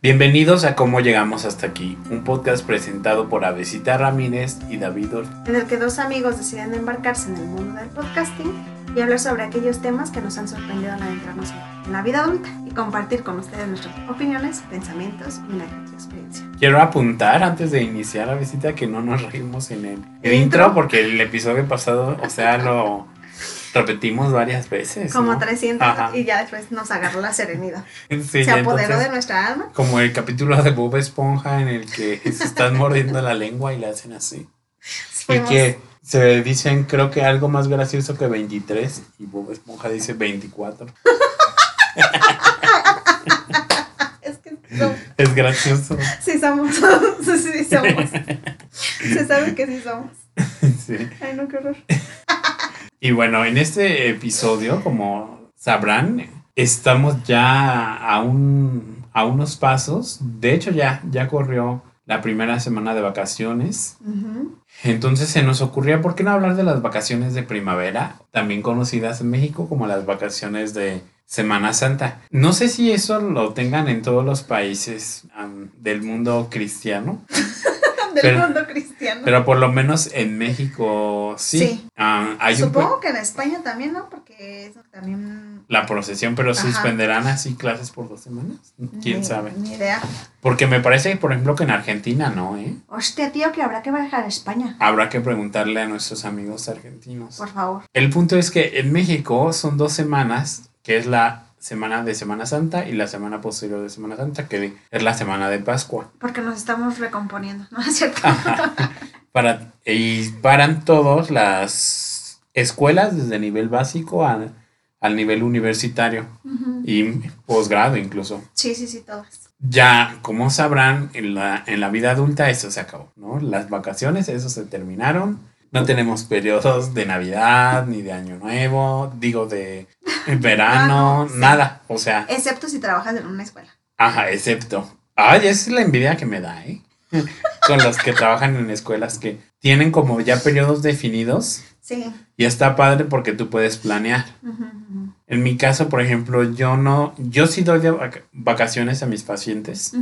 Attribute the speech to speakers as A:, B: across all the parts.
A: Bienvenidos a Cómo Llegamos Hasta Aquí, un podcast presentado por Avesita Ramírez y David Ortiz.
B: en el que dos amigos deciden embarcarse en el mundo del podcasting y hablar sobre aquellos temas que nos han sorprendido al adentrarnos en la vida adulta y compartir con ustedes nuestras opiniones, pensamientos y una experiencia.
A: Quiero apuntar antes de iniciar la visita que no nos reímos en el, el intro?
B: ¿Intro?
A: porque el episodio pasado, o sea, lo repetimos varias veces.
B: Como
A: ¿no?
B: 300
A: Ajá.
B: y ya después nos agarró la serenidad.
A: Sí,
B: Se apoderó
A: entonces,
B: de nuestra alma.
A: Como el capítulo de Bob Esponja en el que se están mordiendo la lengua y le hacen así. Y que se dicen, creo que algo más gracioso que 23 y Bob Esponja dice 24.
B: Es que no,
A: Es gracioso.
B: sí somos. sí, sí somos. Se sabe que sí somos.
A: Sí.
B: Ay, no, qué horror.
A: Y bueno, en este episodio, como sabrán, estamos ya a, un, a unos pasos. De hecho, ya, ya corrió la primera semana de vacaciones. Entonces se nos ocurría, ¿por qué no hablar de las vacaciones de primavera? También conocidas en México como las vacaciones de Semana Santa. No sé si eso lo tengan en todos los países del mundo cristiano.
B: Del
A: Pero-
B: mundo cristiano.
A: Pero por lo menos en México sí.
B: Sí.
A: Ah, hay un
B: Supongo que en España también, ¿no? Porque eso también.
A: la procesión, pero
B: Ajá.
A: suspenderán así clases por dos semanas. ¿Quién
B: ni-
A: sabe?
B: Ni idea.
A: Porque me parece, por ejemplo, que en Argentina no, ¿eh?
B: Hostia, tío, que habrá que viajar a España.
A: Habrá que preguntarle a nuestros amigos argentinos.
B: Por favor.
A: El punto es que en México son dos semanas, que es la semana de Semana Santa y la semana posterior de Semana Santa, que es la semana de Pascua.
B: Porque nos estamos recomponiendo, ¿no es cierto?
A: Para, y paran todas las escuelas desde nivel básico a- al nivel universitario y posgrado incluso.
B: Sí, sí, sí, todas.
A: Ya, como sabrán, en la, en la vida adulta eso se acabó, ¿no? Las vacaciones, eso se terminaron. No tenemos periodos de Navidad ni de Año Nuevo, digo de verano,
B: no, sí.
A: nada. O sea,
B: Excepto si trabajas en una escuela.
A: ajá, excepto. Ay, esa es la envidia que me da, ¿eh? Con los que trabajan en escuelas que tienen como ya periodos definidos
B: Sí.
A: y está padre porque tú puedes planear. En mi caso, por ejemplo, yo no, yo sí doy vacaciones a mis pacientes.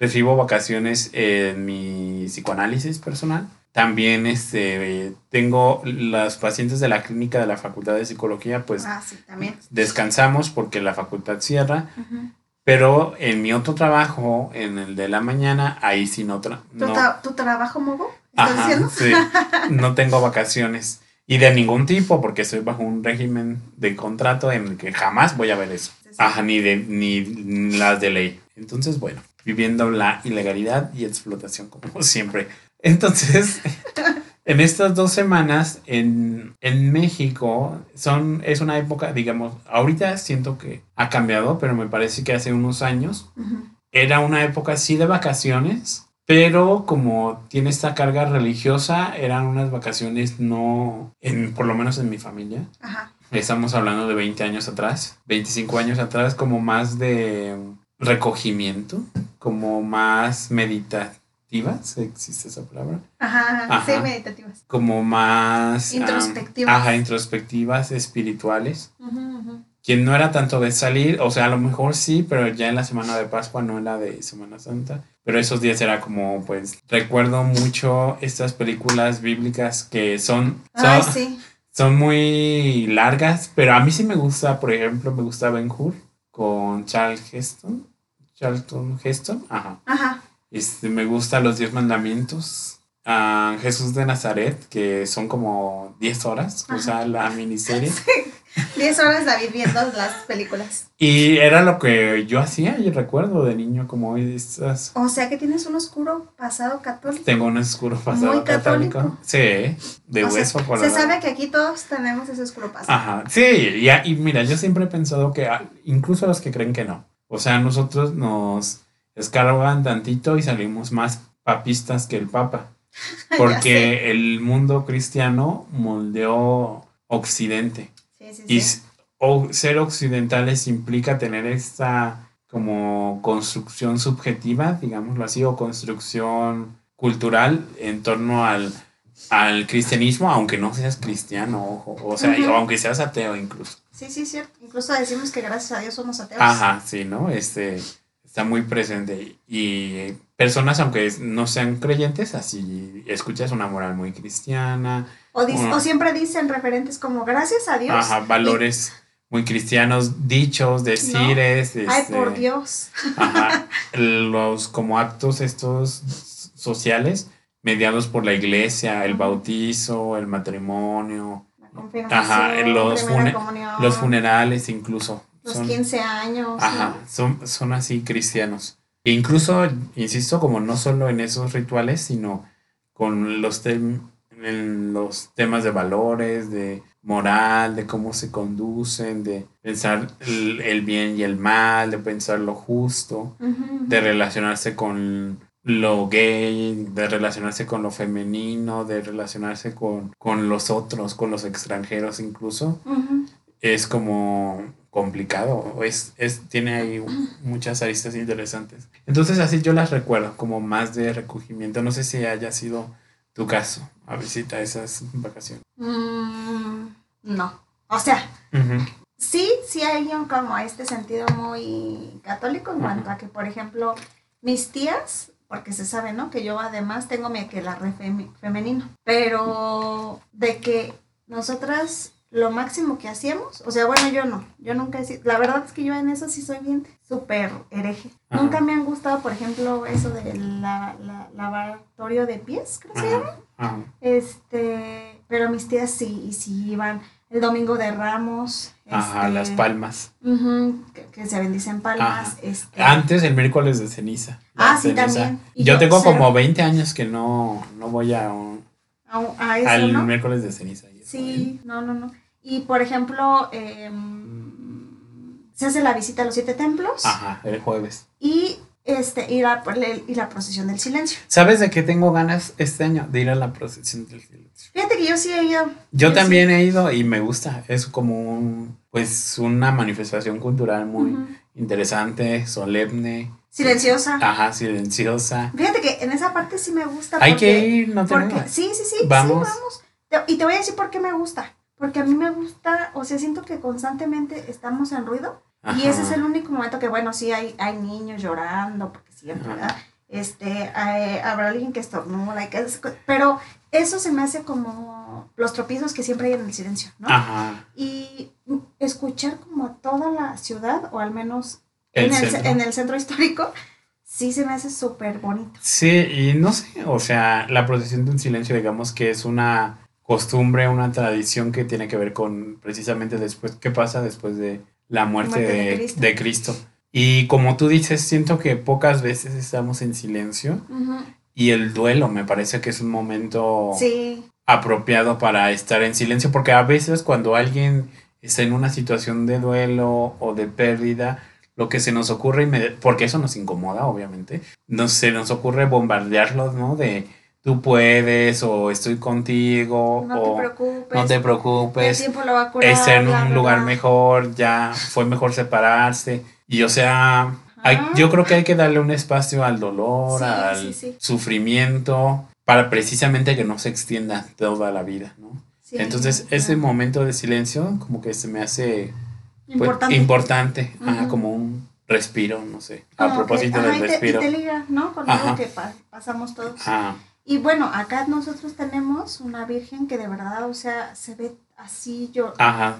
A: Recibo vacaciones en mi psicoanálisis personal. También este, tengo los pacientes de la clínica de la Facultad de Psicología, pues
B: Ah, sí, también.
A: descansamos porque la facultad cierra. Pero en mi otro trabajo, en el de la mañana, ahí sí no, tra-
B: ¿Tu,
A: no,
B: tra- tu trabajo, Mogo? ¿Estás
A: Ajá,
B: diciendo?
A: sí, no tengo vacaciones. Y de ningún tipo, porque estoy bajo un régimen de contrato en el que jamás voy a ver eso.
B: Sí, sí.
A: Ajá, ni, de, ni las de ley. Entonces, bueno, viviendo la ilegalidad y explotación como siempre. Entonces, en estas dos semanas en, en México son, es una época, digamos, ahorita siento que ha cambiado, pero me parece que hace unos años
B: Ujú.
A: era una época sí de vacaciones, pero como tiene esta carga religiosa, eran unas vacaciones no, en, por lo menos en mi familia.
B: Ajá.
A: Estamos hablando de 20 años atrás, 25 años atrás, como más de recogimiento, como más meditativas, existe esa palabra,
B: Ajá, ajá. Sí, meditativas.
A: como más... ah,
B: Introspectivas.
A: ajá, introspectivas, espirituales
B: Ujú, ujú.
A: quien no era tanto de salir, o sea, a lo mejor sí, pero ya en la semana de Pascua no era de Semana Santa. Pero esos días era como, pues, recuerdo mucho estas películas bíblicas que son, son,
B: Ay, sí.
A: son muy largas, pero a mí sí me gusta, por ejemplo, me gusta Ben Hur con Charles Heston. Charlton Heston, ajá.
B: Ajá.
A: Este, me gusta Los Diez Mandamientos. a Jesús de Nazaret, que son como 10 horas, o sea, la miniserie.
B: 10 horas David viendo las películas.
A: Y era lo que yo hacía, y recuerdo de niño como hoy estas...
B: O sea que tienes un oscuro pasado católico.
A: Tengo un oscuro pasado
B: Muy
A: católico.
B: católico.
A: Sí, de
B: O sea,
A: hueso por
B: Se sabe que aquí todos tenemos ese oscuro pasado.
A: Ajá, sí, y, y mira, yo siempre he pensado que ah, incluso los que creen que no. O sea, nosotros nos escarban tantito y salimos más papistas que el Papa. Porque el mundo cristiano moldeó Occidente.
B: Sí, sí,
A: Y
B: sí.
A: o ser occidentales implica tener esta como construcción subjetiva, digámoslo así, o construcción cultural en torno al, al cristianismo, aunque no seas cristiano, ojo, o sea, aunque seas ateo incluso.
B: Sí, sí, cierto. Incluso decimos que gracias a Dios somos ateos.
A: Ajá, sí, ¿no? Este, está muy presente. Y personas, aunque no sean creyentes, así escuchas una moral muy cristiana.
B: O, o siempre dicen referentes como gracias a Dios.
A: Ajá, valores muy cristianos, dichos, decires.
B: Ay, por este, Dios.
A: Ajá, los como actos estos sociales mediados por la iglesia, el bautizo, el matrimonio. Ajá, los, los funerales incluso.
B: Los 15 años.
A: Ajá, son, son así cristianos. E incluso, insisto, como no solo en esos rituales, sino con los, en los temas de valores, de moral, de cómo se conducen, de pensar el, bien y el mal, de pensar lo justo, de relacionarse con lo gay, de relacionarse con lo femenino, de relacionarse con, con los otros, con los extranjeros incluso, es como complicado, es, es, tiene ahí muchas aristas interesantes. Entonces así yo las recuerdo como más de recogimiento. No sé si haya sido tu caso a visitar esas vacaciones.
B: Mm, no, o sea, sí, sí hay un como este sentido muy católico en cuanto a que, por ejemplo, mis tías, porque se sabe, ¿no? Que yo además tengo mi aquelarre femenino, pero de que nosotras lo máximo que hacíamos, o sea, bueno, yo no, yo nunca he sido, la verdad es que yo en eso sí soy bien súper hereje. Nunca me han gustado, por ejemplo, eso del la, lavatorio de pies, creo que se llama. Este, pero mis tías sí, y sí iban el domingo de Ramos.
A: Ajá, las este, palmas.
B: que, se bendicen palmas. Este.
A: Antes el miércoles de ceniza.
B: Ah, sí, también.
A: yo, tengo como 20 años que no, no voy a, al miércoles de ceniza.
B: Sí, no, no, no. Y por ejemplo, em, se hace la visita a los siete templos.
A: Ajá, el jueves.
B: Y este, ir a, y la procesión del silencio.
A: ¿Sabes de qué tengo ganas este año? De ir a la procesión del silencio.
B: Fíjate que yo sí he ido.
A: Yo, también he ido y me gusta. Es como un, pues una manifestación cultural muy interesante, solemne.
B: Silenciosa.
A: Ajá, silenciosa.
B: Fíjate que en esa parte sí me gusta.
A: Hay que ir, no
B: porque, Sí, sí, sí. Vamos. Sí, vamos. Y te voy a decir por qué me gusta. Porque a mí me gusta, o sea, siento que constantemente estamos en ruido. Y ese es el único momento que, bueno, sí hay, hay niños llorando, porque siempre, ¿verdad? Este, habrá alguien que estornuda, que, pero eso se me hace como los tropiezos que siempre hay en el silencio, ¿no? Ajá. Y escuchar como toda la ciudad, o al menos en, el, en el centro histórico, sí se me hace súper bonito.
A: Sí, y no sé, o sea, la procesión de un silencio, digamos que es una costumbre, una tradición que tiene que ver con precisamente después, qué pasa después de la muerte, de, Cristo. Y como tú dices, siento que pocas veces estamos en silencio y el duelo me parece que es un momento apropiado para estar en silencio, porque a veces cuando alguien está en una situación de duelo o de pérdida, lo que se nos ocurre, porque eso nos incomoda, obviamente, no, se nos ocurre bombardearlos, ¿no? De tú puedes o estoy contigo
B: no
A: o
B: te preocupes,
A: no te preocupes, el
B: tiempo lo va a curar,
A: está en un lugar mejor, ya fue mejor separarse. Y o sea, yo creo que hay que darle un espacio al dolor, al sufrimiento para precisamente que no se extienda toda la vida, ¿no? Entonces, ese momento de silencio como que se me hace pues, importante, como un respiro, no sé, a propósito del respiro.
B: Y te, liga, ¿no? Con algo que pasamos todos. Y bueno, acá nosotros tenemos una virgen que de verdad, o sea, se ve así yo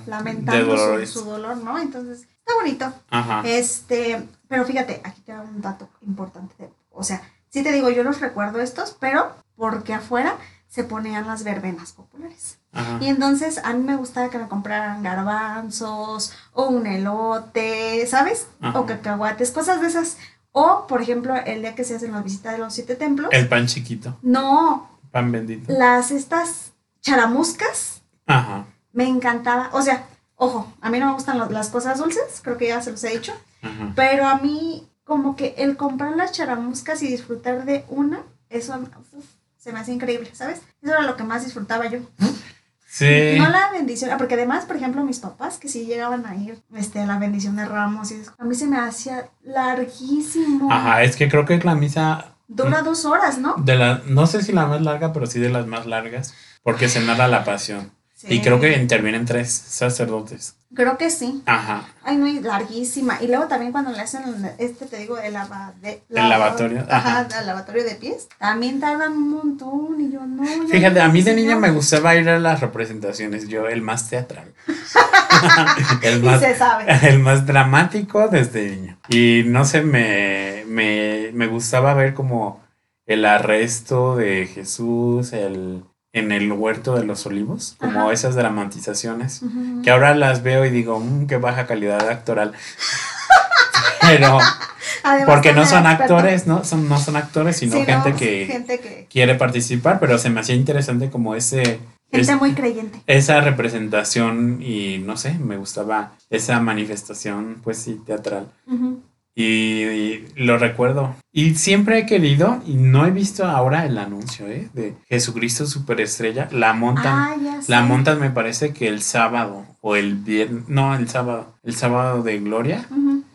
B: lamentando su, dolor, ¿no? Entonces, está bonito. Ajá. Este, pero fíjate, aquí te da un dato importante. o sea, sí te digo, yo los recuerdo estos, pero porque afuera se ponían las verbenas populares. Ajá. Y entonces a mí me gustaba que me compraran garbanzos o un elote, ¿sabes? O cacahuates, cosas de esas o, por ejemplo, el día que se hacen la visita de los siete templos.
A: El pan chiquito.
B: No.
A: Pan bendito.
B: Las estas charamuscas. Ajá. Me encantaba. O sea, ojo, a mí no me gustan las cosas dulces, creo que ya se los he dicho. Ajá. Pero a mí, como que el comprar las charamuscas y disfrutar de una, eso se me hace increíble, ¿sabes? Eso era lo que más disfrutaba yo.
A: Sí.
B: No la bendición, ah, porque además, por ejemplo, mis papás que sí llegaban a ir este, la bendición de Ramos y eso, a mí se me hacía larguísimo.
A: Ajá, es que creo que la misa...
B: Dura dos horas, ¿no?
A: De la, no sé si la más larga, pero sí de las más largas, porque se narra la pasión. Y creo que intervienen tres sacerdotes.
B: Creo que sí.
A: Ajá.
B: Ay, no, y larguísima. Y luego también cuando le hacen este, te digo, el, de,
A: el lavatorio.
B: Ajá, el lavatorio de pies. También tardan un montón y yo no.
A: Fíjate, a mí de niña me gustaba ir a las representaciones. Yo, el más teatral. el más, se sabe. El más dramático desde niño. Y no sé, me, me, me gustaba ver como el arresto de Jesús, el en el huerto de los olivos, como esas dramatizaciones, que ahora las veo y digo, mmm, qué baja calidad actoral. Pero porque no son actores, ¿no? Son, no son actores, sino gente, que quiere participar, pero se me hacía interesante como ese...
B: Gente muy creyente.
A: Esa representación y no sé, me gustaba esa manifestación, pues sí, teatral. Y, lo recuerdo. Y siempre he querido, y no he visto ahora el anuncio, ¿eh? De Jesucristo Superestrella. La montan. Ah, la montan, me parece que el sábado o el viernes. No, el sábado. El sábado de Gloria.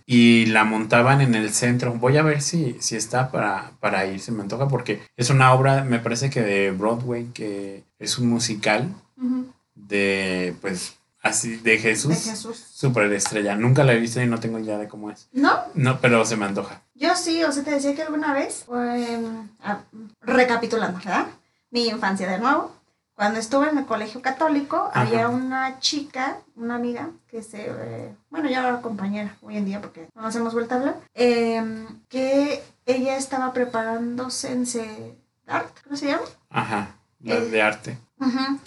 A: Y la montaban en el centro. Voy a ver si, si está para, para ir, se me antoja, porque es una obra, me parece que de Broadway, que es un musical de, pues, Así, de Jesús. De Jesús. Super estrella. Nunca la he visto y no tengo idea de cómo es.
B: ¿No?
A: No, pero se me antoja.
B: Yo sí, o sea, te decía que alguna vez, recapitulando, ¿verdad? Mi infancia de nuevo. Cuando estuve en el colegio católico, había una chica, una amiga, que se, eh, bueno, ya era compañera hoy en día porque no nos hemos vuelto a hablar, em, que ella estaba preparándose en art, ¿cómo se llama?
A: Ajá, la de arte.
B: Ajá.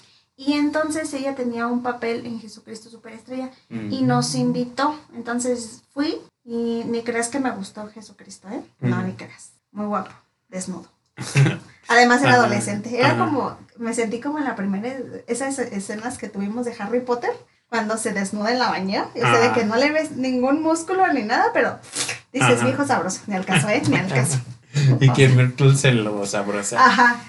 B: Y entonces ella tenía un papel en Jesucristo Superestrella y nos invitó. Entonces fui y ni creas que me gustó Jesucristo, ¿eh? No, ni creas. Muy guapo, desnudo. Además era adolescente. Era como, me sentí como en la primera, esas escenas que tuvimos de Harry Potter, cuando se desnuda en la bañera. Yo sé de que no le ves ningún músculo ni nada, pero dices, mi hijo sabroso, ni al caso, ¿eh? Ni al caso.
A: y que Myrtle se lo sabrosa.
B: Ajá.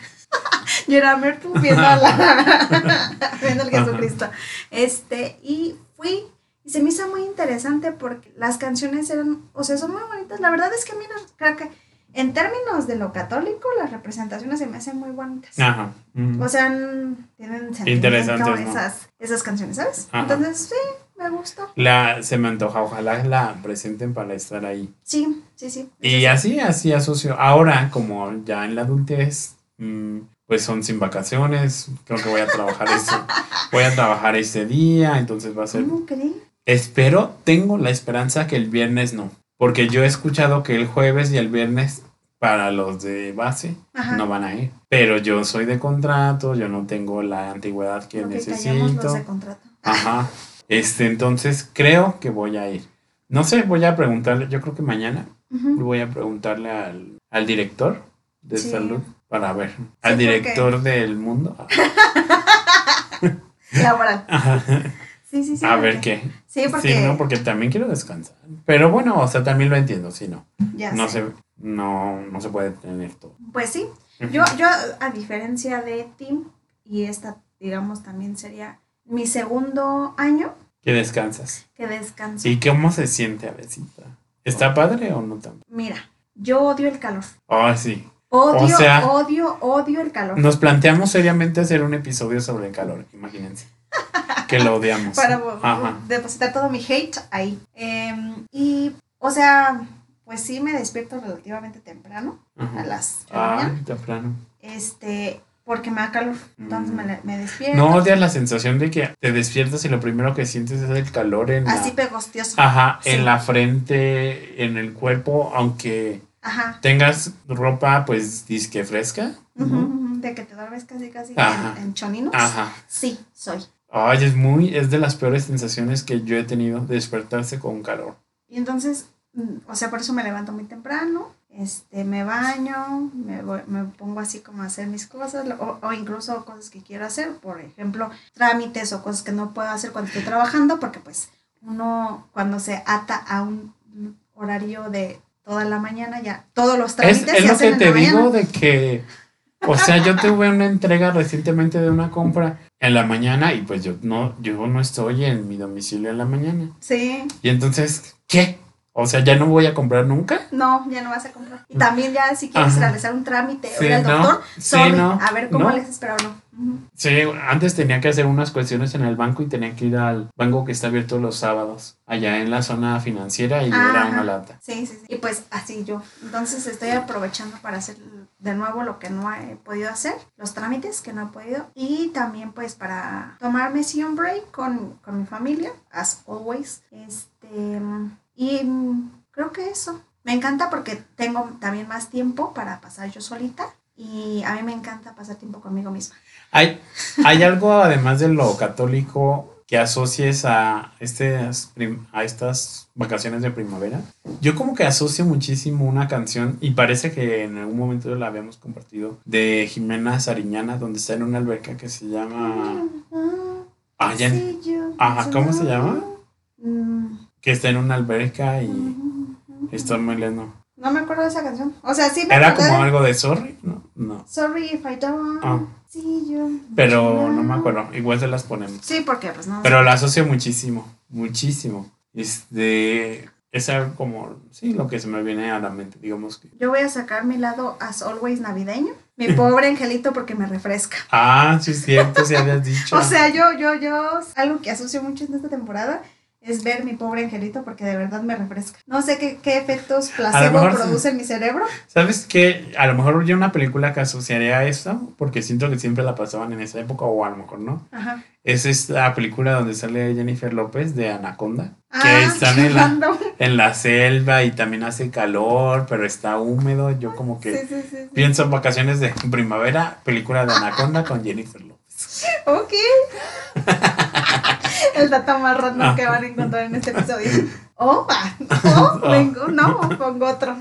B: Yo era Mertu viendo, la, viendo al Jesucristo. Este, y fui, y se me hizo muy interesante porque las canciones eran, o sea, son muy bonitas. La verdad es que, mira, creo que en términos de lo católico, las representaciones se me hacen muy bonitas. Ajá. O sea, tienen sentido esas, esas canciones, ¿sabes? Entonces, sí, me gustó.
A: La, se me antoja, ojalá la presenten para estar ahí.
B: Sí, sí, sí.
A: Y así, así asocio. Ahora, como ya en la adultez, mm, pues son sin vacaciones, creo que voy a trabajar ese, voy a trabajar ese día, entonces va a ser...
B: ¿Cómo crees?
A: Espero, tengo la esperanza que el viernes no, porque yo he escuchado que el jueves y el viernes para los de base no van a ir, pero yo soy de contrato, yo no tengo la antigüedad que necesito. de contrato. Ajá. Este, entonces creo que voy a ir. No sé, voy a preguntarle, yo creo que mañana voy a preguntarle al, al director de salud para ver al director del mundo.
B: Laboral. Sí, sí, sí.
A: A ver qué. Sí, porque... Sí, no, porque también quiero descansar. Pero bueno, o sea, también lo entiendo, sí, no. Ya no Se, no, no se puede tener todo.
B: Pues sí. Yo, yo, a diferencia de Tim, y esta, digamos, también sería mi segundo año.
A: Que descansas.
B: Que descanso.
A: ¿Y cómo se siente a veces? ¿Está padre o no tanto?
B: Mira, yo odio el calor.
A: Ah, sí.
B: Odio, odio, odio el calor.
A: Nos planteamos seriamente hacer un episodio sobre el calor, imagínense. que lo odiamos.
B: Para depositar todo mi hate ahí. Em, y, o sea, pues sí me despierto relativamente temprano, a las
A: Ah, temprano.
B: Este, porque me da calor, entonces me, me, despierto.
A: No odias la sensación de que te despiertas y lo primero que sientes es el calor en
B: Así pegostioso.
A: Ajá, en la frente, en el cuerpo, aunque tengas ropa pues disque fresca.
B: De que te duermes casi casi en, en, choninos. Ajá. Sí, soy.
A: Ay, es muy, es de las peores sensaciones que yo he tenido despertarse con calor.
B: Y entonces, mm, o sea, por eso me levanto muy temprano, este, me baño, me, me pongo así como a hacer mis cosas, o, o, incluso cosas que quiero hacer, por ejemplo, trámites o cosas que no puedo hacer cuando estoy trabajando, porque pues uno cuando se ata a un horario de toda la mañana ya, todos los trámites.
A: Es, es lo que te digo de que, o sea, yo tuve una entrega recientemente de una compra en la mañana y pues yo no, yo no estoy en mi domicilio en la mañana.
B: Sí.
A: Y entonces, ¿qué? O sea, ya no voy a comprar nunca.
B: No, ya no vas a comprar. Y también ya si quieres
A: Ajá.
B: realizar un trámite o
A: Sí,
B: ir al
A: ¿no?
B: doctor,
A: Sí,
B: sorry,
A: ¿no?
B: a ver cómo
A: ¿No?
B: les espero o no.
A: Sí, antes tenía que hacer unas cuestiones en el banco y tenía que ir al banco que está abierto los sábados, allá en la zona financiera y era
B: Ajá.
A: una lata.
B: Sí, sí, sí. Y pues así yo. Entonces estoy aprovechando para hacer de nuevo lo que no he podido hacer, los trámites que no he podido. Y también pues para tomarme sí un break con, con mi familia, as always. Este, y creo que eso. Me encanta porque tengo también más tiempo para pasar yo solita. Y a mí me encanta pasar tiempo conmigo misma.
A: ¿Hay, ¿Hay algo además de lo católico que asocies a, prim- a estas vacaciones de primavera? Yo como que asocio muchísimo una canción y parece que en algún momento la habíamos compartido de Jimena Sariñana donde está en una alberca que se llama... Ah, ya-
B: Sí, yo-
A: Ajá, ¿cómo se llama?
B: Mm,
A: que está en una alberca y está muy lindo.
B: No me acuerdo de esa canción. O sea, sí me
A: ¿Era como
B: de-
A: algo de sorry? No, no.
B: Sorry if I don't.
A: Ah.
B: See you.
A: Pero no me acuerdo. Igual se las ponemos.
B: Sí, porque pues no.
A: Pero la asocio muchísimo, muchísimo. Este, es algo como, sí, lo que se me viene a la mente, digamos que.
B: Yo voy a sacar mi lado as always navideño. Mi pobre angelito porque me refresca.
A: Ah, sí es cierto, sí habías dicho.
B: O sea, yo, yo, yo, algo que asocio mucho en esta temporada es ver mi pobre angelito porque de verdad me refresca. No sé qué, qué efectos placebo
A: sí.
B: produce en mi cerebro.
A: ¿Sabes qué? A lo mejor yo una película que asociaría a esto, porque siento que siempre la pasaban en esa época, o a lo mejor no.
B: Ajá.
A: Es esta película donde sale Jennifer López de Anaconda. Que
B: Ah,
A: están
B: qué
A: en la, en la selva y también hace calor, pero está húmedo. Yo como que
B: sí. sí.
A: pienso en vacaciones de primavera, película de Anaconda con Jennifer López.
B: Ok. El dato más random
A: Ah.
B: que van a encontrar en este episodio. Oh, ah, oh, vengo, no, pongo otro.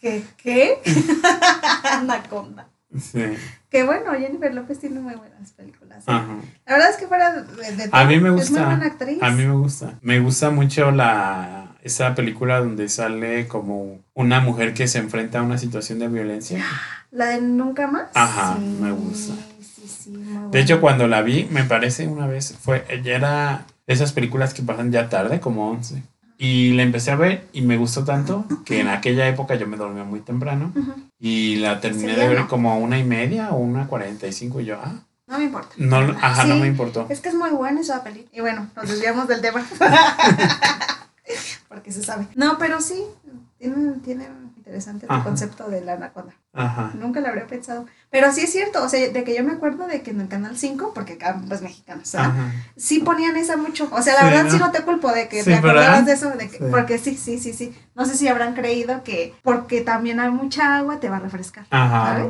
B: ¿Qué? ¿Qué? Anaconda.
A: Sí.
B: Que bueno, Jennifer López tiene muy buenas películas. ¿eh?
A: Ajá.
B: La verdad es que fuera de, de
A: A mí me
B: es muy
A: gusta.
B: buena actriz.
A: A mí me gusta. Me gusta mucho la esa película donde sale como una mujer que se enfrenta a una situación de violencia.
B: La de Nunca Más.
A: Ajá,
B: Sí,
A: me gusta.
B: Sí, sí, muy
A: De hecho, cuando la vi, me parece una vez, fue, ella era de esas películas que pasan ya tarde, como 11. Y la empecé a ver y me gustó tanto que en aquella época yo me dormía muy temprano y la terminé
B: Sí,
A: de ver
B: ¿no?
A: como a una y media o una cuarenta y cinco y yo, ah,
B: No me importa.
A: no, ajá, no me importó.
B: Es que es muy buena esa película. Y bueno, nos desviamos del tema. Porque se sabe. No, pero sí, tiene, tiene interesante
A: Ajá.
B: concepto de la anaconda.
A: Ajá.
B: Nunca lo habría pensado. Pero sí es cierto, o sea, de que yo me acuerdo de que en el canal 5, porque acá pues mexicanos, ¿verdad? Sí ponían esa mucho. O sea, la
A: Sí,
B: verdad
A: ¿no?
B: sí no te culpo de que
A: Sí,
B: te acordabas de eso, de que,
A: Sí.
B: porque sí, sí, sí, sí. No sé si habrán creído que porque también hay mucha agua te va a refrescar.
A: Ajá.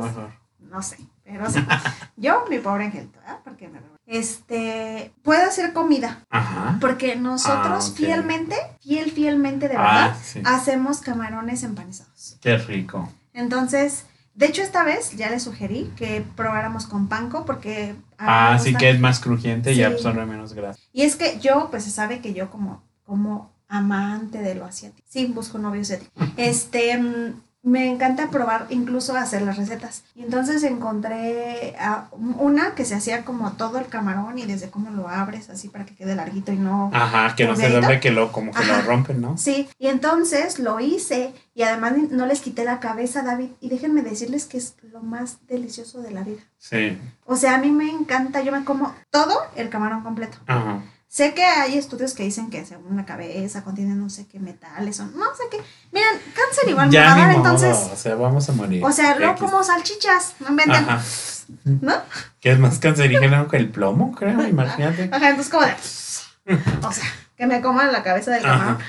B: No sé, pero sí. Yo, mi pobre angelito, ¿verdad? Porque me Este, puedo hacer comida,
A: Ajá.
B: porque nosotros
A: Ah,
B: fielmente, fiel, fielmente de
A: Ah,
B: verdad,
A: sí.
B: hacemos camarones empanizados.
A: Qué rico.
B: Entonces, de hecho esta vez ya le sugerí que probáramos con panko porque...
A: Ah, sí que es más crujiente y absorbe menos grasa.
B: Y es que yo, pues se sabe que yo como, como amante de lo asiático, sí, busco novio asiático, este, mm, me encanta probar, incluso hacer las recetas. Y entonces encontré a- una que se hacía como todo el camarón y desde cómo lo abres, así para que quede larguito y no...
A: Ajá, que no se doble, que lo, como que
B: Ajá.
A: lo rompen, ¿no?
B: Sí, y entonces lo hice y además no les quité la cabeza, David, y déjenme decirles que es lo más delicioso de la vida.
A: Sí.
B: O sea, a mí me encanta, yo me como todo el camarón completo.
A: Ajá.
B: Sé que hay estudios que dicen que según la cabeza contiene no sé qué metales o no sé qué. Miren, cáncer igual me
A: ya
B: va a
A: ni
B: dar,
A: modo,
B: entonces.
A: o sea, vamos a morir.
B: O sea, no como salchichas, no inventen.
A: Ajá.
B: ¿No?
A: Que es más cancerígeno que el plomo, creo, imagínate.
B: Ajá, entonces como de. O sea, que me coman la cabeza del camarón.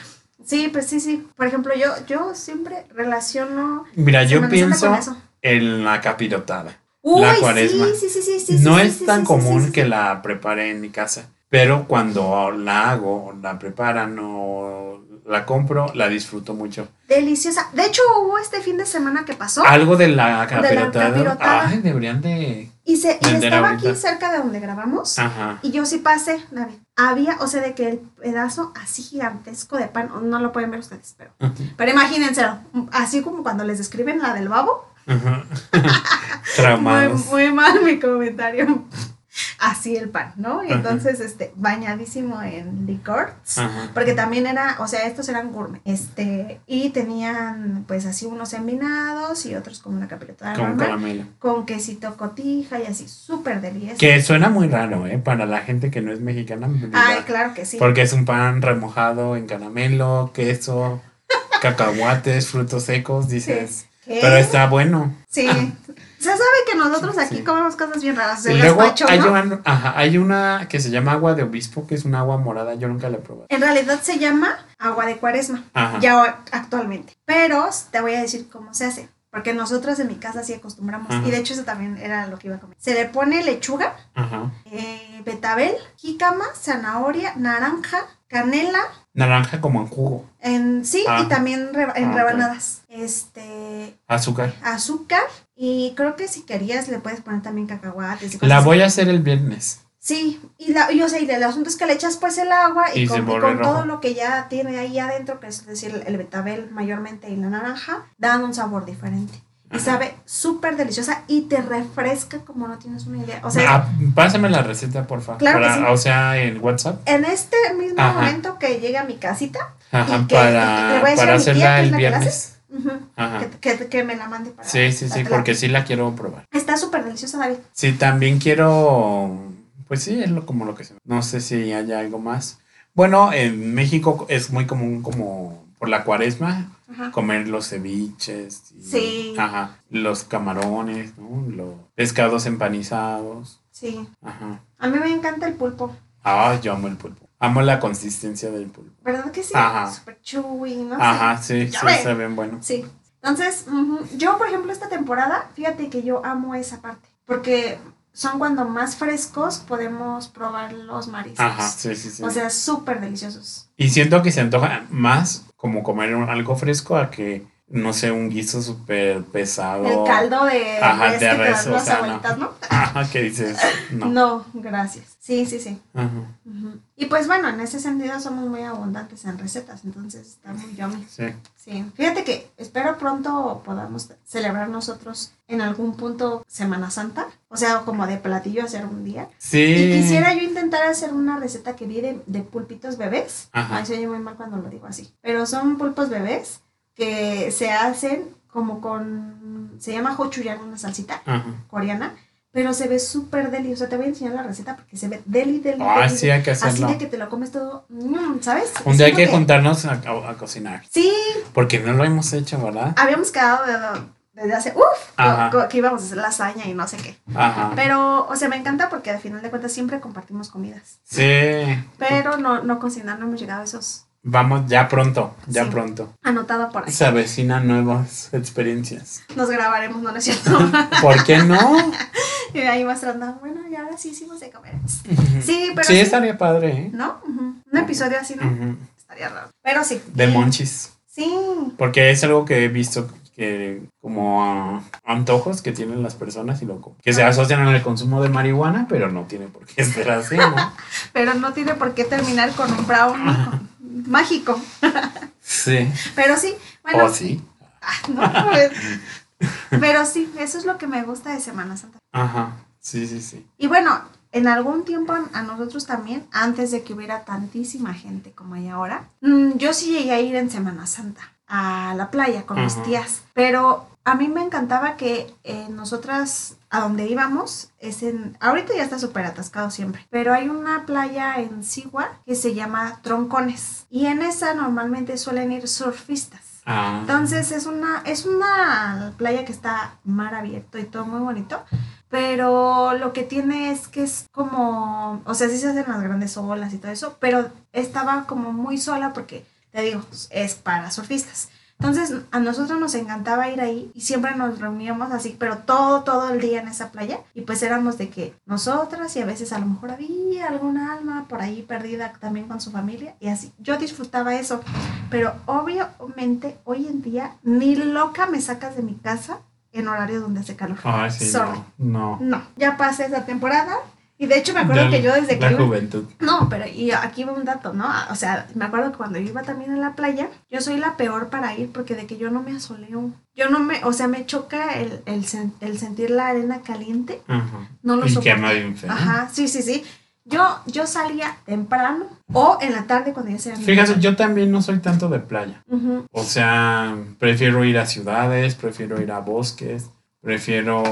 B: Sí, pues sí, sí. Por ejemplo, yo, yo siempre relaciono.
A: Mira, yo pienso en la capirotada.
B: Uy,
A: la cuaresma.
B: sí, sí, sí, sí,
A: no es tan común que la prepare en mi casa, pero cuando la hago, la preparan o la compro, la disfruto mucho.
B: Deliciosa. De hecho, hubo este fin de semana que pasó.
A: Algo de la capirotada.
B: capirotada.
A: Ay, deberían de.
B: Y, se, y estaba
A: ahorita.
B: aquí cerca de donde grabamos.
A: Ajá.
B: Y yo sí pasé, David. Había, o sea, de que el pedazo así gigantesco de pan, no lo pueden ver ustedes, pero, pero imagínenselo, así como cuando les describen la del babo.
A: Ajá.
B: Muy, muy mal mi comentario. así el pan, ¿no? Y entonces, este, bañadísimo en licor, porque también era, o sea, estos eran gourmet, este, y tenían, pues, así unos envinados y otros como una capilota
A: Con caramelo.
B: Con quesito cotija y así, súper delicioso.
A: Que suena muy raro, ¿eh? Para la gente que no es mexicana.
B: Ay, claro que sí.
A: Porque es un pan remojado en caramelo, queso, cacahuates, frutos secos, dices... Pero está bueno.
B: Sí. Se sabe que nosotros aquí comemos cosas bien raras.
A: El luego hay, una, ajá, hay una que se llama agua de obispo, que es un agua morada. Yo nunca la he probado.
B: En realidad se llama agua de cuaresma, ya actualmente. Pero te voy a decir cómo se hace. Porque nosotros en mi casa sí acostumbramos. Y de hecho eso también era lo que iba a comer. Se le pone lechuga, eh, betabel, jícama, zanahoria, naranja, canela.
A: Naranja como en jugo.
B: En, sí, y ah. también en ah, rebanadas. Este.
A: Azúcar.
B: Azúcar. Y creo que si querías le puedes poner también cacahuates.
A: la voy a hacer el viernes.
B: Sí, y la, yo sé, y el asunto es que le echas pues el agua y, con, todo lo que ya tiene ahí adentro, que es decir, el betabel mayormente y la naranja, dan un sabor diferente. Y sabe súper deliciosa y te refresca como no tienes una idea. O sea,
A: ah, pásame la receta, por favor. Claro O sea, en WhatsApp.
B: En este mismo momento que llegue a mi casita.
A: Ajá, para, para hacerla el viernes.
B: que, me la mande para.
A: Sí, sí, sí, porque sí la quiero probar.
B: Está súper deliciosa, David.
A: Sí, también quiero. Pues sí, es lo, como lo que se. No sé si haya algo más. Bueno, en México es muy común como por la cuaresma comer los ceviches,
B: sí.
A: ajá, los camarones, ¿no? los pescados empanizados.
B: Sí. Ajá. A mí me encanta el pulpo.
A: Ah, yo amo el pulpo. Amo la consistencia del pulpo.
B: ¿Verdad que sí? Ajá. Súper chewy, ¿no?
A: Ajá, sí, sí, se ven bueno.
B: Sí. Entonces, yo, por ejemplo, esta temporada, fíjate que yo amo esa parte. Porque son cuando más frescos podemos probar los mariscos.
A: Ajá, sí, sí, sí.
B: O sea, súper deliciosos.
A: Y siento que se antoja más como comer algo fresco a que, no sé, un guiso súper pesado.
B: El caldo de,
A: Ajá, de, las abuelitas, ¿no? Ajá, ¿qué dices?
B: No. no, gracias. Sí, sí, sí. Ajá. Y pues bueno, en ese sentido somos muy abundantes en recetas, entonces está muy yummy. Sí. Sí. Fíjate que espero pronto podamos celebrar nosotros en algún punto Semana Santa, o sea, como de platillo hacer un día.
A: Sí.
B: Y quisiera yo intentar hacer una receta que vi de, pulpitos bebés. Ajá. Ay, se oye muy mal cuando lo digo así. Pero son pulpos bebés que se hacen como con, se llama hochuyang, una salsita coreana pero se ve súper deli. O sea, te voy a enseñar la receta porque se ve deli, deli.
A: Ah, sí, hay que hacerlo.
B: Así de que te lo comes todo, mm, ¿sabes?
A: Un día hay que, juntarnos a, cocinar.
B: Sí.
A: Porque no lo hemos hecho, ¿verdad?
B: Habíamos quedado desde hace, uff, que íbamos a hacer lasaña y no sé qué. Ajá. Pero, o sea, me encanta porque al final de cuentas siempre compartimos comidas.
A: Sí.
B: Pero no, no cocinar, no hemos llegado a esos
A: Vamos, ya pronto, ya pronto.
B: Anotado por ahí.
A: Se avecinan nuevas experiencias.
B: Nos grabaremos, no, es cierto.
A: ¿Por qué no?
B: y ahí mostrando, bueno, y ahora sí hicimos de comer. Sí, pero.
A: Sí, estaría padre, ¿eh?
B: ¿No? Un episodio así, ¿no? Estaría raro. Pero sí.
A: De monchis.
B: Sí.
A: Porque es algo que he visto que como antojos que tienen las personas y loco que se asocian al consumo de marihuana, pero no tiene por qué ser así, ¿no?
B: pero no tiene por qué terminar con un brown mágico.
A: Sí.
B: Pero sí, bueno.
A: ¿O sí?
B: Ah, pues, pero sí, eso es lo que me gusta de Semana Santa.
A: Ajá, sí, sí, sí.
B: Y bueno, en algún tiempo a nosotros también, antes de que hubiera tantísima gente como hay ahora, mm, yo sí llegué a ir en Semana Santa a la playa con mis tías, pero a mí me encantaba que eh, nosotras a donde íbamos es en ahorita ya está súper atascado siempre pero hay una playa en Sigua que se llama Troncones y en esa normalmente suelen ir surfistas ah. entonces es una es una playa que está mar abierto y todo muy bonito pero lo que tiene es que es como o sea sí se hacen las grandes olas y todo eso pero estaba como muy sola porque te digo es para surfistas entonces, a nosotros nos encantaba ir ahí y siempre nos reuníamos así, pero todo, todo el día en esa playa. Y pues éramos de que nosotras y a veces a lo mejor había alguna alma por ahí perdida también con su familia y así. Yo disfrutaba eso, pero obviamente hoy en día ni loca me sacas de mi casa en horario donde hace calor.
A: Ah, sí, no,
B: no. No, ya pasé esa temporada Y de hecho me acuerdo que yo desde que...
A: La
B: iba-
A: juventud.
B: No, pero y aquí va un dato, ¿no? O sea, me acuerdo que cuando yo iba también a la playa, yo soy la peor para ir porque de que yo no me asoleo. Yo no me, o sea, me choca el, el, sen- el sentir la arena caliente.
A: Ajá.
B: No lo
A: Y
B: soporto.
A: quema bien feo.
B: Ajá, sí, sí, sí. Yo, yo salía temprano o en la tarde cuando ya se
A: Fíjate, yo también no soy tanto de playa. O sea, prefiero ir a ciudades, prefiero ir a bosques, prefiero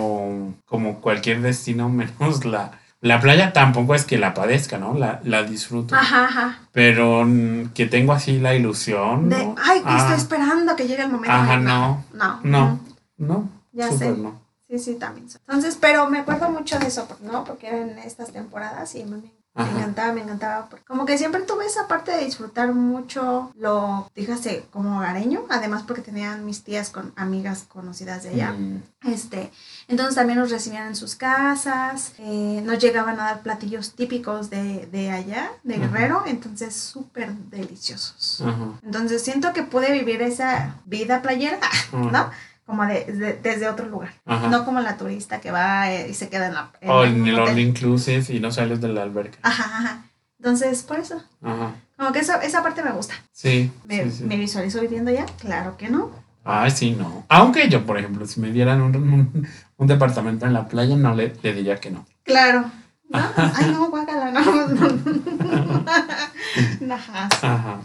A: como cualquier destino menos la, la playa. Tampoco es que la padezca, ¿no? La, la disfruto.
B: Ajá, ajá.
A: Pero mm, que tengo así la ilusión.
B: De,
A: ¿no?
B: ay,
A: Ah,
B: estoy esperando que llegue el momento.
A: Ajá, no.
B: No.
A: No, no.
B: Ya sé.
A: no.
B: Sí, sí, también. Entonces, pero me acuerdo mucho de eso, ¿no? Porque eran estas temporadas y me, me encantaba, me encantaba. porque Como que siempre tuve esa parte de disfrutar mucho lo, dígase, como hogareño, además porque tenían mis tías con amigas conocidas de allá.
A: Mm,
B: Este, entonces también nos recibían en sus casas, eh, nos llegaban a dar platillos típicos de, de allá, de
A: Ajá.
B: Guerrero, entonces súper deliciosos.
A: ajá,
B: Entonces siento que pude vivir esa vida playera, ¿no? Como de, de- desde otro lugar.
A: Ajá.
B: No como la turista que va eh, y se queda en la... en
A: o en el all inclusive y no sales de la alberca.
B: Ajá, ajá. Entonces, por eso,
A: Ajá.
B: como que eso, esa parte me gusta.
A: Sí.
B: ¿Me,
A: sí, sí.
B: me visualizo viviendo allá? Claro que no.
A: Ay, sí, no. Aunque yo, por ejemplo, si me dieran un, un, un departamento en la playa, no le, le diría que no.
B: Claro. ¿No? Ay, no, guácala, no. Ajá. sí.
A: Ajá.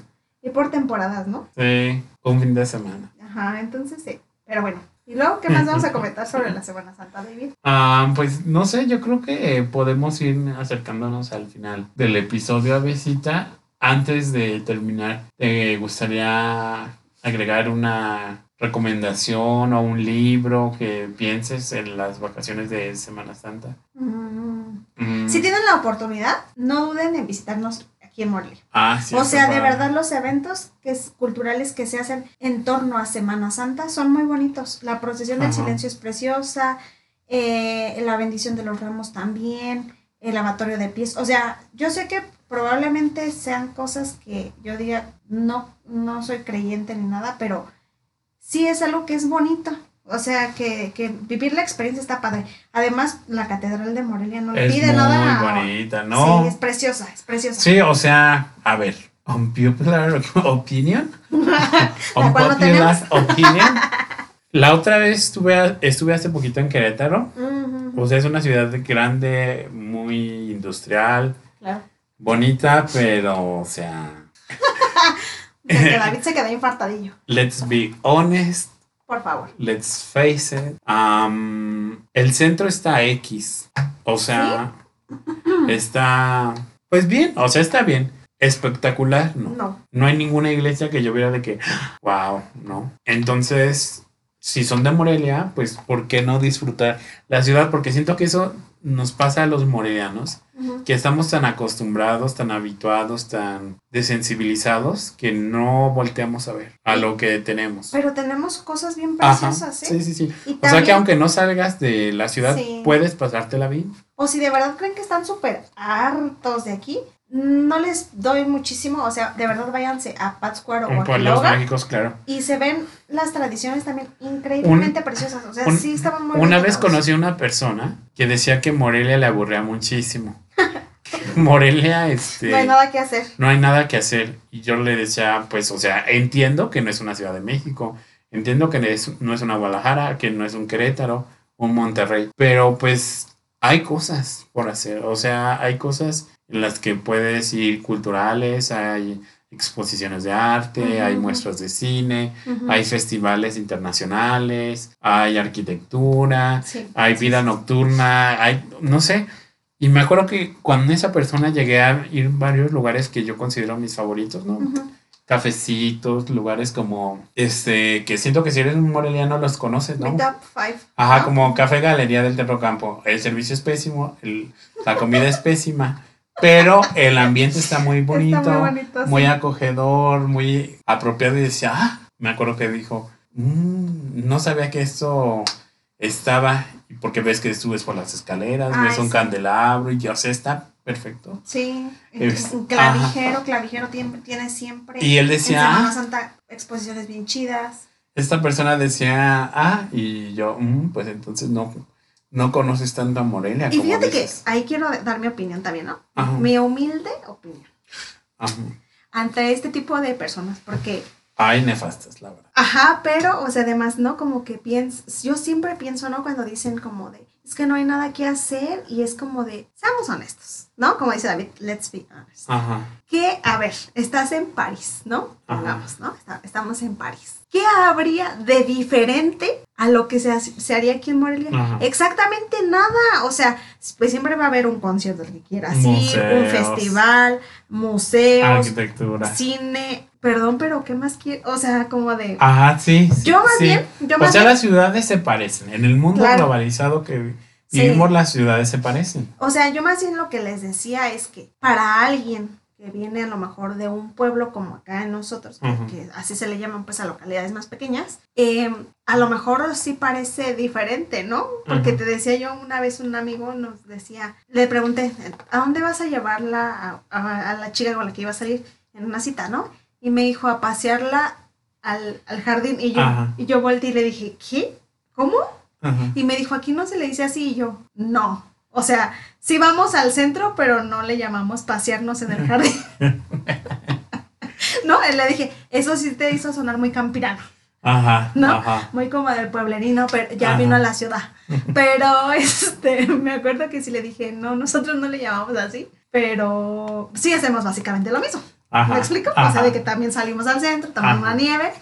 B: Y por temporadas, ¿no?
A: Sí, un fin de semana.
B: Ajá, entonces sí. Pero bueno. ¿Y luego qué más vamos a comentar sobre la Semana Santa, David?
A: Ah, pues no sé, yo creo que podemos ir acercándonos al final del episodio a visita. Antes de terminar, ¿te gustaría agregar una recomendación o un libro que pienses en las vacaciones de Semana Santa?
B: Mm.
A: Mm,
B: Si tienen la oportunidad, no duden en visitarnos aquí en Morelia.
A: Ah, sí.
B: o sea, de verdad los eventos que es, culturales que se hacen en torno a Semana Santa son muy bonitos. La procesión del
A: Ajá.
B: silencio es preciosa, eh, la bendición de los ramos también, el lavatorio de pies. O sea, yo sé que probablemente sean cosas que yo diga, no, no soy creyente ni nada, pero sí es algo que es bonito. O sea, que, que vivir la experiencia está padre. Además, la Catedral de Morelia no le pide
A: muy
B: nada. a-
A: bonita, ¿no?
B: Sí, es preciosa, es preciosa.
A: Sí, o sea, a ver, unpopular opinion. Unpopular opinion. La otra vez estuve, estuve hace poquito en Querétaro. O sea, es una ciudad grande, muy industrial,
B: Claro.
A: bonita, pero, o sea,
B: David se quedó infartadillo.
A: let's be honest,
B: Por favor.
A: let's face it. um, el centro está X. O sea, está, pues bien, o sea, está bien. Espectacular, ¿no?
B: No.
A: No hay ninguna iglesia que yo viera de que, wow, no. Entonces, si son de Morelia, pues, ¿por qué no disfrutar la ciudad? Porque siento que eso nos pasa a los morelianos, Que estamos tan acostumbrados, tan habituados, tan desensibilizados, que no volteamos a ver a lo que tenemos.
B: Pero tenemos cosas bien
A: Ajá,
B: preciosas, ¿eh?
A: sí, sí, sí.
B: Y
A: O sea que aunque no salgas de la ciudad,
B: Sí.
A: puedes pasártela bien.
B: O si de verdad creen que están súper hartos de aquí, no les doy muchísimo. O sea, de verdad váyanse a Pátzcuaro o a
A: pueblos mágicos, claro.
B: y se ven las tradiciones también increíblemente preciosas. O sea,
A: un-
B: sí estaban muy
A: Una vez conocí a una persona que decía que Morelia le aburría muchísimo. Morelia, este,
B: No hay nada que hacer.
A: no hay nada que hacer. Y yo le decía, pues, o sea, entiendo que no es una Ciudad de México, entiendo que no es, no es una Guadalajara, que no es un Querétaro, un Monterrey, pero pues hay cosas por hacer. O sea, hay cosas en las que puedes ir culturales, hay exposiciones de arte,
B: Ujú,
A: hay
B: ujú.
A: muestras de cine,
B: Ujú.
A: hay festivales internacionales, hay arquitectura,
B: Sí.
A: hay vida nocturna, hay, no sé. Y me acuerdo que cuando esa persona llegué a ir a varios lugares que yo considero mis favoritos, ¿no?
B: Ujú.
A: Cafecitos, lugares como, este, que siento que si eres un moreliano los conoces, ¿no?
B: Five.
A: Ajá,
B: ¿no?
A: como Café Galería del Terro Campo. El servicio es pésimo, el- la comida es pésima, pero el ambiente está muy bonito,
B: Está muy bonito.
A: muy
B: sí.
A: acogedor, muy apropiado. Y decía, ah, me acuerdo que dijo, "Mm, no sabía que esto estaba, porque ves que subes por las escaleras,
B: Ay,
A: ves un
B: sí.
A: candelabro, y yo, o sea, está perfecto.
B: Sí,
A: Es-
B: clavijero, clavijero tiene, tiene siempre.
A: Y él
B: en
A: decía,
B: Semana
A: ah,
B: Santa, exposiciones bien chidas.
A: esta persona decía, ah, y yo, "Mm, pues entonces no, no conoces tanto a Morelia.
B: Y
A: como
B: fíjate
A: dices.
B: que ahí quiero dar mi opinión también, ¿no?
A: Ajá.
B: Mi humilde opinión
A: Ajá.
B: ante este tipo de personas, porque
A: Ay, nefastas, la verdad.
B: Ajá, pero, o sea, además, ¿no? Como que pienso, yo siempre pienso, ¿no? Cuando dicen como de, es que no hay nada que hacer y es como de, seamos honestos, ¿no? Como dice David, let's be honest.
A: Ajá.
B: Que, a ver, estás en París, ¿no?
A: Ajá.
B: Pongamos, ¿no? Está- estamos en París. ¿Qué habría de diferente a lo que se, hace- se haría aquí en Morelia?
A: Ajá.
B: Exactamente nada. O sea, pues siempre va a haber un concierto que quieras ir, un festival, museos,
A: Arquitectura.
B: cine. Perdón, pero ¿qué más quiero? O sea, como de...
A: Ajá, sí. sí,
B: Yo más
A: sí.
B: bien, yo
A: O
B: más
A: sea,
B: bien-
A: las ciudades se parecen. En el mundo
B: Claro.
A: globalizado que
B: Sí.
A: vivimos, las ciudades se parecen.
B: O sea, yo más bien lo que les decía es que para alguien que viene a lo mejor de un pueblo como acá en nosotros, que, así se le llaman pues a localidades más pequeñas, eh, a lo mejor sí parece diferente, ¿no? Porque te decía yo una vez un amigo nos decía, le pregunté, ¿a dónde vas a llevarla a, a- a la chica con la que iba a salir en una cita, ¿no? Y me dijo a pasearla al, al jardín y yo,
A: Ajá.
B: y yo volteé y le dije, ¿qué? ¿Cómo?
A: Ajá.
B: Y me dijo, aquí no se le dice así. Y yo, no. O sea, sí vamos al centro, pero no le llamamos pasearnos en el jardín. no, le dije, eso sí te hizo sonar muy campirano,
A: Ajá.
B: ¿no?
A: Ajá.
B: Muy como del pueblerino, pero ya
A: Ajá.
B: vino a la ciudad. Pero este, me acuerdo que sí le dije, no, nosotros no le llamamos así, pero sí hacemos básicamente lo mismo.
A: Ajá.
B: ¿Me explico? O sea, de que también salimos al centro, tomamos una nieve.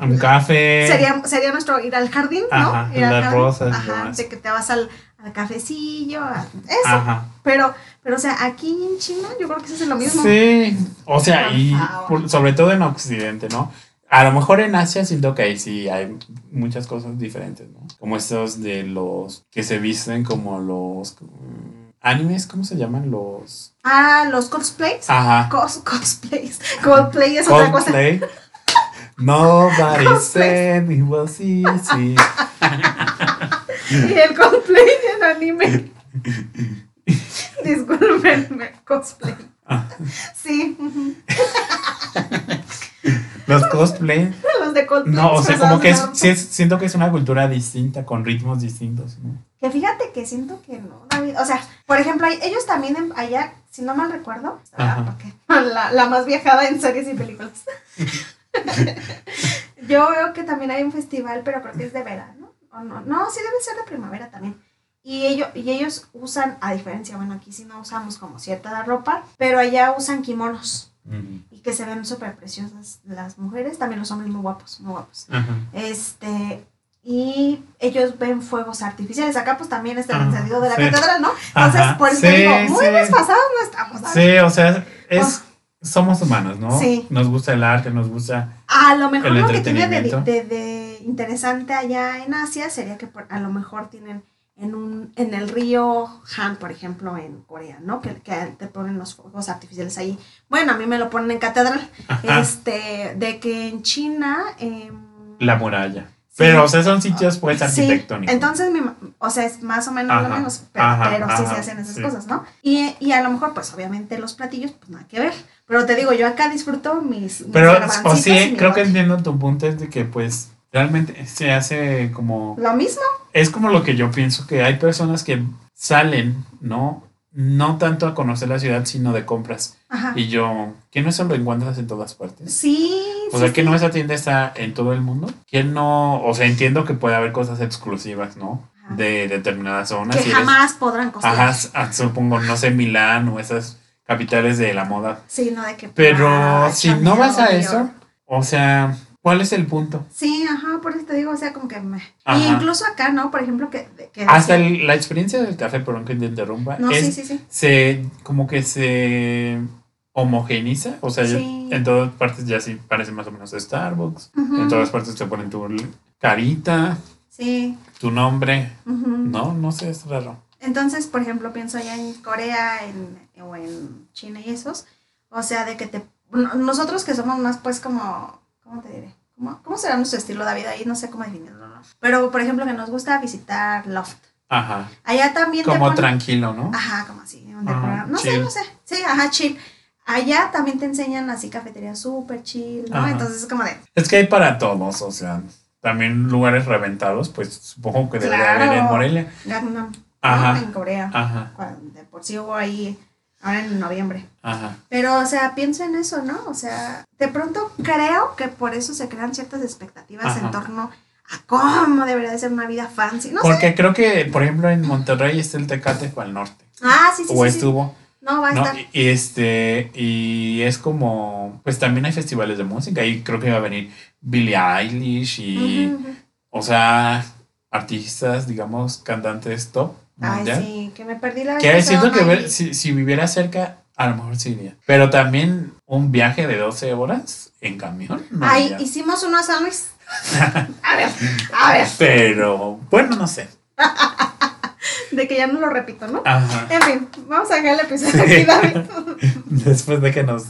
A: Un café.
B: Sería, sería nuestro ir al jardín, ¿no?
A: Ajá,
B: ir al
A: las
B: jardín.
A: rosas
B: Ajá, de que te vas al, al cafecillo, a- eso.
A: Ajá.
B: Pero, pero, o sea, aquí en China yo creo que se hace lo mismo.
A: Sí, o sea, y por- sobre todo en Occidente, ¿no? A lo mejor en Asia siento que ahí sí hay muchas cosas diferentes, ¿no? Como estos de los que se visten como los mm, animes, ¿cómo se llaman? Los...
B: Ah, los cosplays.
A: Ajá.
B: Cos, cosplays. Coldplay es otra cosa.
A: Cosplay. Nobody
B: Cosplay.
A: said it was easy.
B: Y el cosplay en anime. Disculpenme, cosplay.
A: Ah.
B: Sí.
A: Los cosplay.
B: los de Coldplay.
A: No, o sea, como que es, es- siento que es una cultura distinta, con ritmos distintos, ¿no?
B: Que fíjate que siento que no, David. O sea, por ejemplo, hay- ellos también en- allá, si no mal recuerdo, porque la, la más viajada en series y películas. Yo veo que también hay un festival, pero creo que es de verano. ¿O no? no, sí debe ser de primavera también. Y ellos, y ellos usan, a diferencia, bueno, aquí sí no usamos como cierta ropa, pero allá usan kimonos y que se ven súper preciosas las mujeres, también los hombres muy guapos, muy guapos. Este, y ellos ven fuegos artificiales. Acá pues también está el
A: Ajá,
B: encendido de la
A: sí.
B: catedral, ¿no? Entonces,
A: Ajá,
B: por eso
A: sí,
B: digo, muy
A: sí.
B: desfasados no estamos. ¿sabes?
A: Sí, o sea, es, somos humanos, ¿no?
B: Sí.
A: Nos gusta el arte, nos gusta...
B: A lo mejor
A: El
B: lo que tiene de, de- de interesante allá en Asia sería que por- a lo mejor tienen en un en el río Han, por ejemplo, en Corea, ¿no? Que, que te ponen los fuegos artificiales ahí. Bueno, a mí me lo ponen en catedral.
A: Ajá,
B: Este, de que en China... em,
A: la muralla.
B: sí.
A: Pero, o sea, son sitios, pues,
B: Sí,
A: arquitectónicos.
B: entonces, mi o sea, es más o menos lo mismo, pero,
A: ajá,
B: pero sí se hacen esas
A: sí.
B: cosas, ¿no? Y, y a lo mejor, pues, obviamente, los platillos, pues, nada que ver. Pero te digo, yo acá disfruto mis,
A: Pero, o sí, creo que entiendo tu punto, es de que, pues, realmente se hace como...
B: Lo mismo,
A: Es como lo que yo pienso, que hay personas que salen, ¿no? No tanto a conocer la ciudad, sino de compras.
B: ajá.
A: Y yo, ¿que no eso lo encuentras en todas partes?
B: Sí,
A: O
B: sí,
A: sea, que
B: sí.
A: no esa tienda está en todo el mundo. Que no, o sea, entiendo que puede haber cosas exclusivas, ¿no?
B: Ajá.
A: De determinadas zonas.
B: que
A: si eres-
B: jamás podrán costear.
A: Ajá, ah, supongo, no sé, Milán o esas capitales de la moda.
B: Sí, no de que...
A: Pero
B: ah,
A: si no vas a eso, o sea, ¿cuál es el punto?
B: Sí, ajá, por eso te digo, o sea, como que me... Y incluso acá, ¿no? Por ejemplo, que... que
A: Hasta el- la experiencia del café, perdón que te interrumpa,
B: No,
A: es,
B: sí, sí, sí.
A: se, como que se homogeniza, o sea, ya-
B: Sí.
A: en todas partes ya sí parece más o menos Starbucks, en todas partes te ponen tu carita,
B: Sí.
A: tu nombre, no, no sé, es raro.
B: Entonces, por ejemplo, pienso ya en Corea en, o en China y esos, o sea, de que te... no- Nosotros que somos más, pues, como... ¿Cómo te diré? ¿Cómo, cómo será nuestro estilo de vida ahí? No sé cómo definirlo, ¿no? Pero, por ejemplo, que nos gusta visitar loft.
A: Ajá,
B: Allá también te
A: como
B: ponen-
A: tranquilo, ¿no?
B: Ajá, como así.
A: Ajá,
B: decorado. no sé, no sé. Sí, ajá, chill. Allá también te enseñan así cafeterías súper chill, ¿no?
A: Ajá.
B: Entonces es como de...
A: Es que hay para todos, o sea, también lugares reventados, pues supongo que debería haber en Morelia.
B: Gangnam, Ajá. En Corea. Ajá. De por sí hubo ahí ahora en noviembre. Ajá. Pero, o sea, pienso en eso, ¿no? O sea, de pronto creo que por eso se crean ciertas expectativas en torno a cómo debería de ser una vida fancy. No
A: Porque creo que, por ejemplo, en Monterrey está el Tecate para el norte.
B: Ah, sí, sí.
A: O estuvo.
B: No, va a estar.
A: Y, este, y es como, pues también hay festivales de música y creo que va a venir Billie Eilish y, o sea, artistas, digamos, cantantes top.
B: Ay, sí, que me perdí la
A: Que siento que ver, si, si viviera cerca, a lo mejor sí iría. Pero también un viaje de 12 horas en camión.
B: Ay, hicimos uno a ver, a ver.
A: Pero, bueno, no sé.
B: de que ya no lo repito, ¿no? Ajá. En fin, vamos a dejar el episodio aquí, David.
A: Después de que nos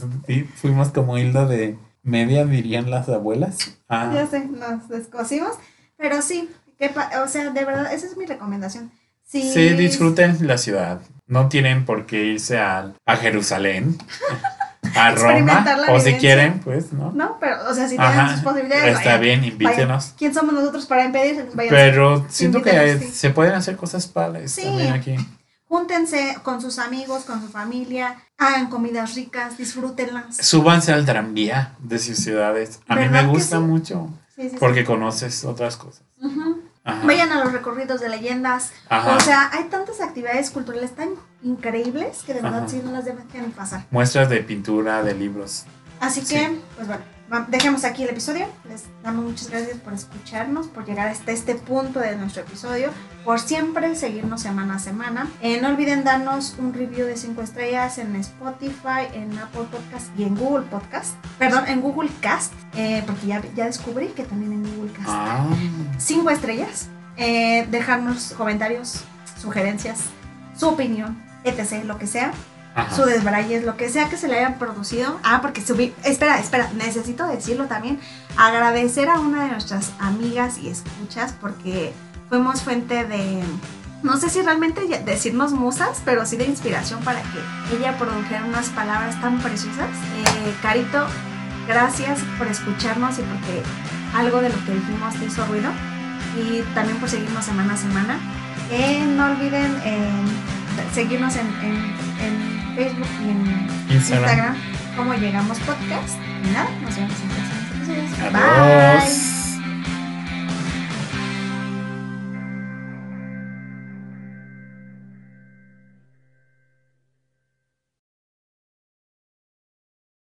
A: fuimos como hilo de media, dirían las abuelas.
B: Ah. Ya sé, nos descosimos. Pero sí, que o sea, de verdad, esa es mi recomendación. Sí,
A: sí disfruten la ciudad. No tienen por qué irse a, a Jerusalén. a Roma o si quieren, pues, ¿no?
B: No, pero, o sea, si tienen sus posibilidades.
A: Está bien, invítenos.
B: ¿Quién somos nosotros para impedir?
A: pero siento que se pueden hacer cosas padres también aquí.
B: Júntense con sus amigos, con su familia, hagan comidas ricas, disfrútenlas.
A: Súbanse al tranvía de sus ciudades. A mí me gusta mucho porque conoces otras cosas.
B: Vayan a los recorridos de leyendas. O sea, hay tantas actividades culturales tan increíbles que de verdad sí no las deben pasar.
A: Muestras de pintura, de libros.
B: Así que, pues bueno, dejemos aquí el episodio. Les damos muchas gracias por escucharnos, por llegar hasta este punto de nuestro episodio, por siempre seguirnos semana a semana. Eh, no olviden darnos un review de 5 estrellas en Spotify, en Apple Podcast y en Google Podcast. Perdón, en Google Cast, eh, porque ya, ya descubrí que también en Google Cast. 5 ah. estrellas. Eh, dejarnos comentarios, sugerencias, su opinión, etc., lo que sea su desbrayes, lo que sea que se le hayan producido. Ah, porque subí. Espera, espera, necesito decirlo también. Agradecer a una de nuestras amigas y escuchas porque fuimos fuente de. No sé si realmente decirnos musas, pero sí de inspiración para que ella produjera unas palabras tan preciosas. Eh, Carito, gracias por escucharnos y porque algo de lo que dijimos te hizo ruido. Y también por seguirnos semana a semana. Eh, no olviden eh, seguirnos en Facebook y en Instagram, como Llegamos Podcast. Y nada, nos vemos en próximos episodios. Bye.